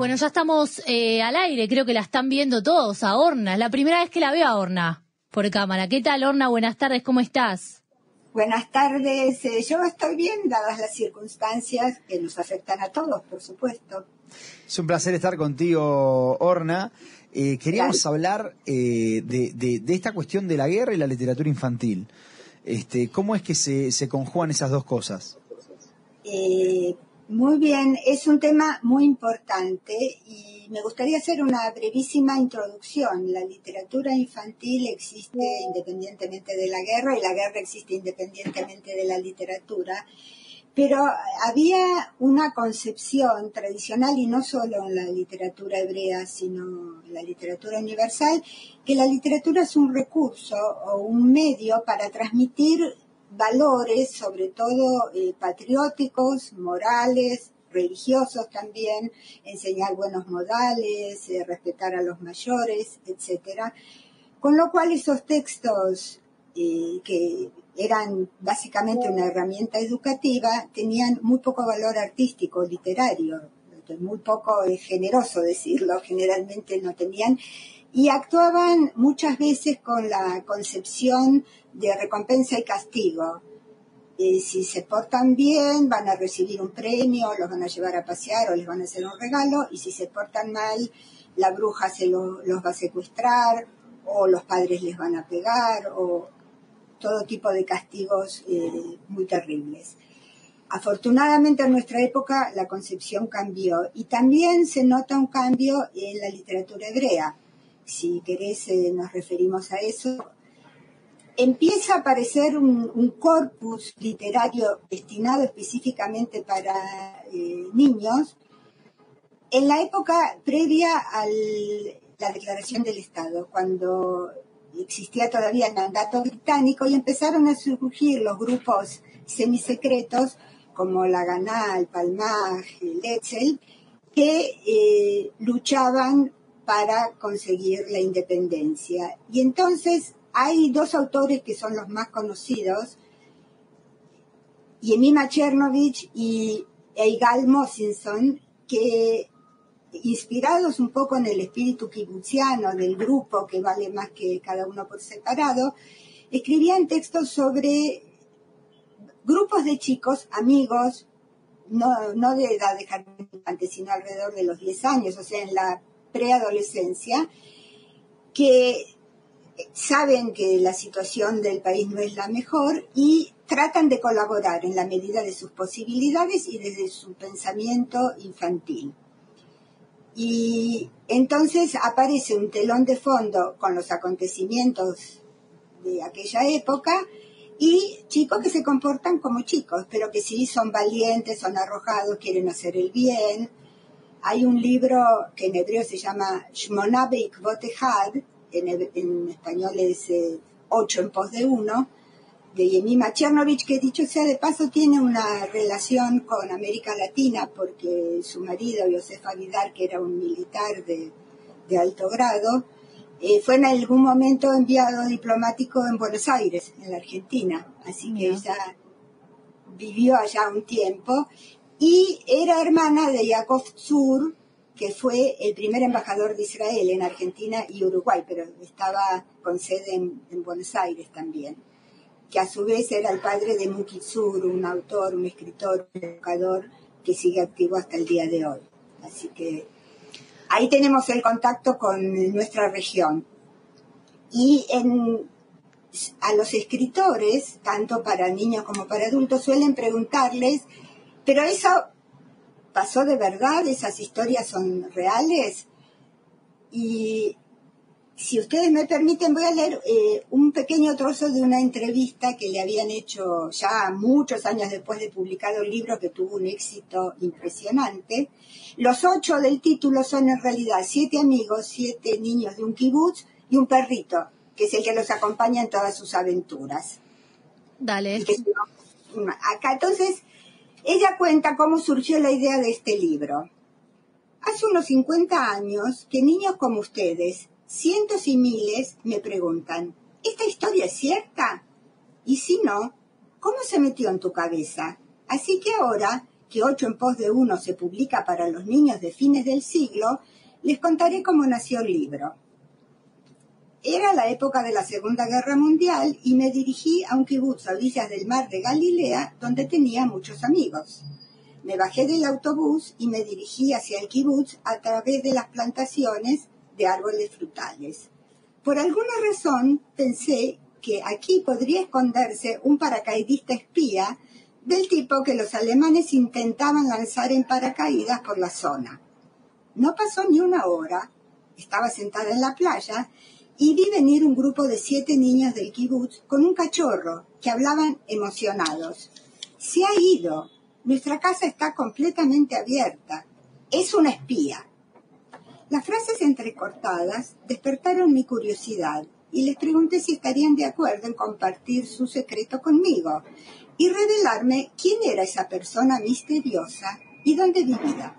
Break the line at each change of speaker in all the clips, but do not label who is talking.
Bueno, ya estamos eh, al aire, creo que la están viendo todos a Orna. Es la primera vez que la veo a Orna por cámara. ¿Qué tal, Orna? Buenas tardes, ¿cómo estás?
Buenas tardes, eh, yo estoy bien, dadas las circunstancias que nos afectan a todos, por supuesto.
Es un placer estar contigo, Orna. Eh, queríamos hablar eh, de, de, esta cuestión de la guerra y la literatura infantil. Este, ¿Cómo es que se, se conjugan esas dos cosas?
Eh, muy bien, es un tema muy importante y me gustaría hacer una brevísima introducción. La literatura infantil existe independientemente de la guerra y la guerra existe independientemente de la literatura, pero había una concepción tradicional y no solo en la literatura hebrea, sino en la literatura universal, que la literatura es un recurso o un medio para transmitir valores, sobre todo eh, patrióticos, morales, religiosos también, enseñar buenos modales, eh, respetar a los mayores, etcétera. Con lo cual esos textos eh, que eran básicamente una herramienta educativa tenían muy poco valor artístico, literario, muy poco generoso decirlo, generalmente no tenían, y actuaban muchas veces con la concepción de recompensa y castigo. si se portan bien, van a recibir un premio, los van a llevar a pasear o les van a hacer un regalo, y si se portan mal, la bruja se los va a secuestrar, o los padres les van a pegar, o todo tipo de castigos eh, muy terribles. Afortunadamente en nuestra época la concepción cambió y también se nota un cambio en la literatura hebrea. Si querés eh, nos referimos a eso, empieza a aparecer un, corpus literario destinado específicamente para eh, niños. En la época previa a la declaración del Estado, cuando existía todavía el mandato británico y empezaron a surgir los grupos semisecretos como la Ganá, el Palmaj, el Etzel, que eh, luchaban para conseguir la independencia. Y entonces hay dos autores que son los más conocidos, Yemima Chernovich y Eigal Mosinson, que inspirados un poco en el espíritu kibutziano del grupo que vale más que cada uno por separado, escribían textos sobre grupos de chicos, amigos, no, no de edad de jardín sino alrededor de los 10 años, o sea, en la preadolescencia, que saben que la situación del país no es la mejor y tratan de colaborar en la medida de sus posibilidades y desde su pensamiento infantil. Y entonces aparece un telón de fondo con los acontecimientos de aquella época y chicos que se comportan como chicos, pero que sí son valientes, son arrojados, quieren hacer el bien. Hay un libro que en hebreo se llama Shmonabeik Botehad, en, en español es eh, Ocho en pos de uno, de Yemima Chernovich, que dicho sea de paso tiene una relación con América Latina porque su marido, Josefa Vidal, que era un militar de, alto grado, eh, fue en algún momento enviado diplomático en Buenos Aires, en la Argentina. Así que ella vivió allá un tiempo y era hermana de Yakov Zur, que fue el primer embajador de Israel en Argentina y Uruguay, pero estaba con sede en Buenos Aires también que a su vez era el padre de Muki Sur, un autor, un escritor, un educador que sigue activo hasta el día de hoy. Así que ahí tenemos el contacto con nuestra región. Y en, a los escritores, tanto para niños como para adultos, suelen preguntarles, pero eso pasó de verdad, esas historias son reales. Y si ustedes me permiten, voy a leer eh, un pequeño trozo de una entrevista que le habían hecho ya muchos años después de publicado el libro que tuvo un éxito impresionante. Los ocho del título son en realidad siete amigos, siete niños de un kibutz y un perrito, que es el que los acompaña en todas sus aventuras.
Dale.
acá entonces, ella cuenta cómo surgió la idea de este libro. Hace unos 50 años que niños como ustedes cientos y miles me preguntan, ¿esta historia es cierta? Y si no, ¿cómo se metió en tu cabeza? Así que ahora que Ocho en pos de uno se publica para los niños de fines del siglo, les contaré cómo nació el libro. Era la época de la Segunda Guerra Mundial y me dirigí a un kibutz a orillas del mar de Galilea, donde tenía muchos amigos. Me bajé del autobús y me dirigí hacia el kibutz a través de las plantaciones de árboles frutales. Por alguna razón pensé que aquí podría esconderse un paracaidista espía del tipo que los alemanes intentaban lanzar en paracaídas por la zona. No pasó ni una hora, estaba sentada en la playa y vi venir un grupo de siete niños del kibutz con un cachorro que hablaban emocionados. Se ha ido. Nuestra casa está completamente abierta. Es una espía. Las frases entrecortadas despertaron mi curiosidad y les pregunté si estarían de acuerdo en compartir su secreto conmigo y revelarme quién era esa persona misteriosa y dónde vivía.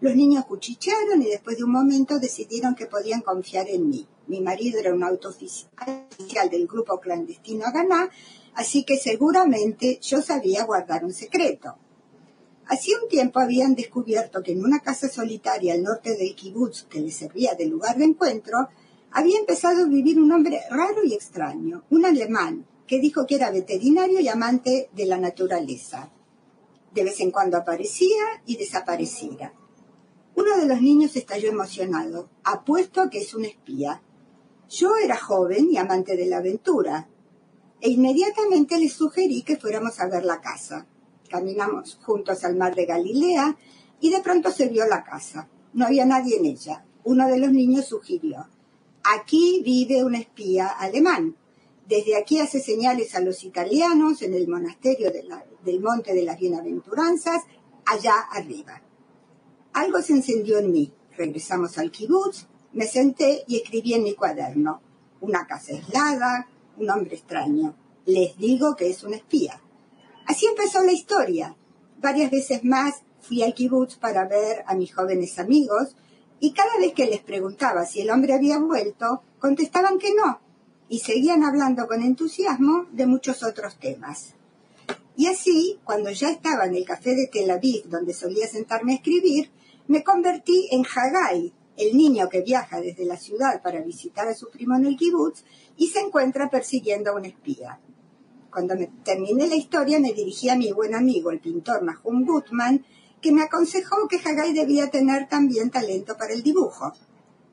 Los niños cuchichearon y después de un momento decidieron que podían confiar en mí. Mi marido era un autooficial del grupo clandestino Ganá, así que seguramente yo sabía guardar un secreto. Hacía un tiempo habían descubierto que en una casa solitaria al norte del kibutz que les servía de lugar de encuentro, había empezado a vivir un hombre raro y extraño, un alemán, que dijo que era veterinario y amante de la naturaleza. De vez en cuando aparecía y desaparecía. Uno de los niños estalló emocionado. Apuesto a que es un espía. Yo era joven y amante de la aventura, e inmediatamente le sugerí que fuéramos a ver la casa. Caminamos juntos al mar de Galilea y de pronto se vio la casa. No había nadie en ella. Uno de los niños sugirió, aquí vive un espía alemán. Desde aquí hace señales a los italianos en el monasterio del Monte de las Bienaventuranzas, allá arriba. Algo se encendió en mí. Regresamos al kibutz me senté y escribí en mi cuaderno. Una casa aislada, un hombre extraño. Les digo que es un espía. Así empezó la historia. Varias veces más fui al kibutz para ver a mis jóvenes amigos y cada vez que les preguntaba si el hombre había vuelto, contestaban que no y seguían hablando con entusiasmo de muchos otros temas. Y así, cuando ya estaba en el café de Tel Aviv, donde solía sentarme a escribir, me convertí en Hagai, el niño que viaja desde la ciudad para visitar a su primo en el kibutz y se encuentra persiguiendo a un espía. Cuando me terminé la historia me dirigí a mi buen amigo, el pintor Nahum Gutman, que me aconsejó que Hagai debía tener también talento para el dibujo.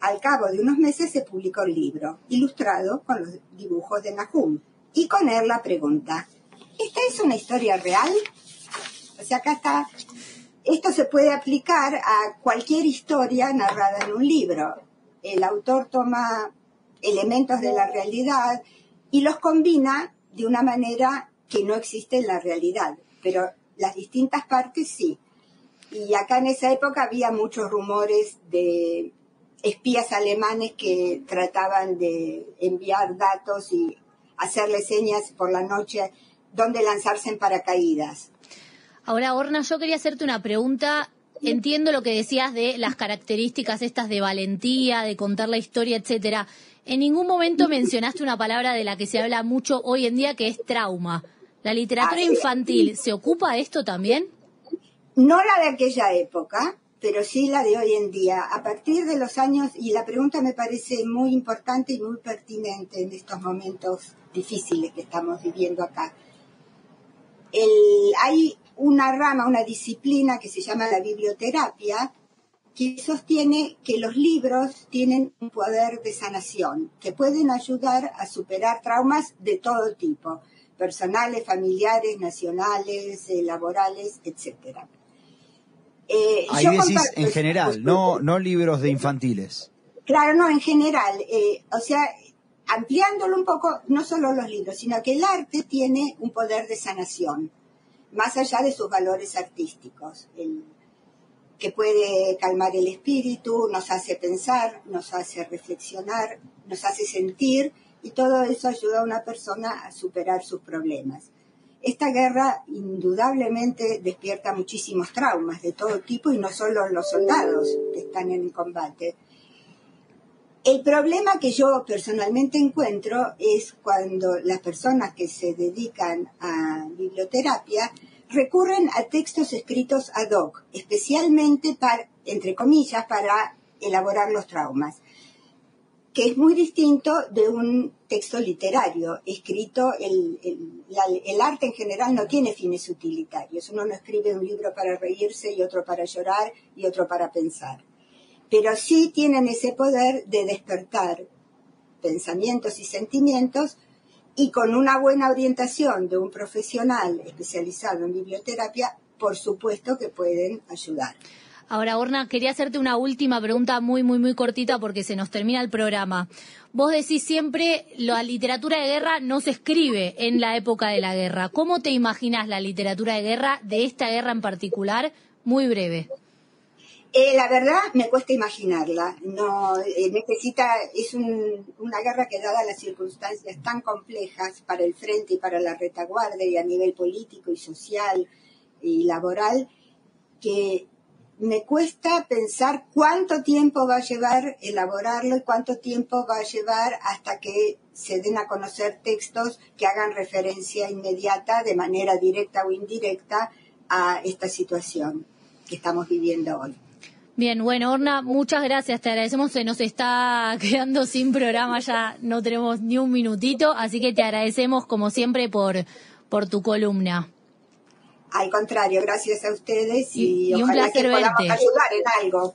Al cabo de unos meses se publicó el libro, ilustrado con los dibujos de Nahum, y con él la pregunta, ¿esta es una historia real? O sea, acá está esto se puede aplicar a cualquier historia narrada en un libro. El autor toma elementos de la realidad y los combina de una manera que no existe en la realidad, pero las distintas partes sí. Y acá en esa época había muchos rumores de espías alemanes que trataban de enviar datos y hacerle señas por la noche donde lanzarse en paracaídas.
Ahora, Orna, yo quería hacerte una pregunta. Entiendo lo que decías de las características estas de valentía, de contar la historia, etcétera. En ningún momento mencionaste una palabra de la que se habla mucho hoy en día, que es trauma. ¿La literatura infantil se ocupa de esto también?
No la de aquella época, pero sí la de hoy en día. A partir de los años, y la pregunta me parece muy importante y muy pertinente en estos momentos difíciles que estamos viviendo acá. El, hay una rama, una disciplina que se llama la biblioterapia, que sostiene que los libros tienen un poder de sanación, que pueden ayudar a superar traumas de todo tipo, personales, familiares, nacionales, eh, laborales, etc.
Eh, Ahí decís en general, no, no libros de infantiles.
Claro, no, en general. Eh, o sea, ampliándolo un poco, no solo los libros, sino que el arte tiene un poder de sanación más allá de sus valores artísticos, que puede calmar el espíritu, nos hace pensar, nos hace reflexionar, nos hace sentir y todo eso ayuda a una persona a superar sus problemas. Esta guerra indudablemente despierta muchísimos traumas de todo tipo y no solo los soldados que están en el combate, el problema que yo personalmente encuentro es cuando las personas que se dedican a biblioterapia recurren a textos escritos ad hoc, especialmente para, entre comillas, para elaborar los traumas, que es muy distinto de un texto literario escrito, el, el, arte en general no tiene fines utilitarios, uno no escribe un libro para reírse y otro para llorar y otro para pensar, pero sí tienen ese poder de despertar pensamientos y sentimientos y con una buena orientación de un profesional especializado en biblioterapia, por supuesto que pueden ayudar.
Ahora, Orna, quería hacerte una última pregunta muy, muy, muy cortita porque se nos termina el programa. Vos decís siempre, la literatura de guerra no se escribe en la época de la guerra. ¿Cómo te imaginas la literatura de guerra, de esta guerra en particular? Muy breve.
Eh, la verdad me cuesta imaginarla. No eh, necesita es una guerra que dada las circunstancias tan complejas para el frente y para la retaguardia y a nivel político y social y laboral que me cuesta pensar cuánto tiempo va a llevar elaborarlo y cuánto tiempo va a llevar hasta que se den a conocer textos que hagan referencia inmediata de manera directa o indirecta a esta situación que estamos viviendo hoy.
Bien, bueno, Orna, muchas gracias, te agradecemos. Se nos está quedando sin programa, ya no tenemos ni un minutito, así que te agradecemos como siempre por, por tu columna.
Al contrario, gracias a ustedes y, un ojalá que podamos ayudar en algo.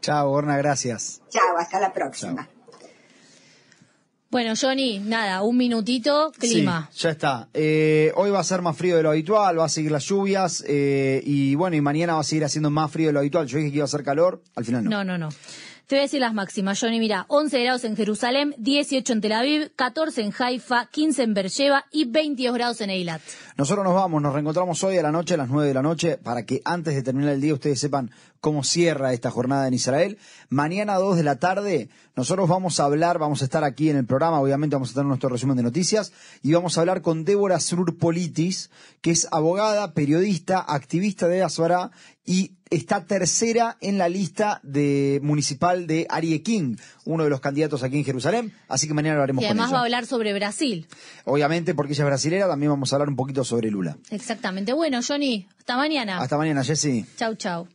Chao, Orna, gracias.
Chao, hasta la próxima.
Bueno, Johnny, nada, un minutito, clima.
Sí, ya está. Eh, hoy va a ser más frío de lo habitual, va a seguir las lluvias eh, y bueno, y mañana va a seguir haciendo más frío de lo habitual. Yo dije que iba a hacer calor, al final no.
No, no, no. Te voy a decir las máximas, Johnny. Mira, 11 grados en Jerusalén, 18 en Tel Aviv, 14 en Haifa, 15 en Beersheba y 22 grados en Eilat.
Nosotros nos vamos, nos reencontramos hoy a la noche, a las 9 de la noche, para que antes de terminar el día ustedes sepan cómo cierra esta jornada en Israel. Mañana a 2 de la tarde nosotros vamos a hablar, vamos a estar aquí en el programa, obviamente vamos a tener nuestro resumen de noticias y vamos a hablar con Débora Srur Politis, que es abogada, periodista, activista de Azara y está tercera en la lista de municipal de Arie King, uno de los candidatos aquí en Jerusalén, así que mañana lo haremos
y además va a hablar sobre Brasil.
Obviamente, porque ella es brasilera, también vamos a hablar un poquito sobre Lula.
Exactamente. Bueno, Johnny, hasta mañana.
Hasta mañana, Jessy.
Chau, chau.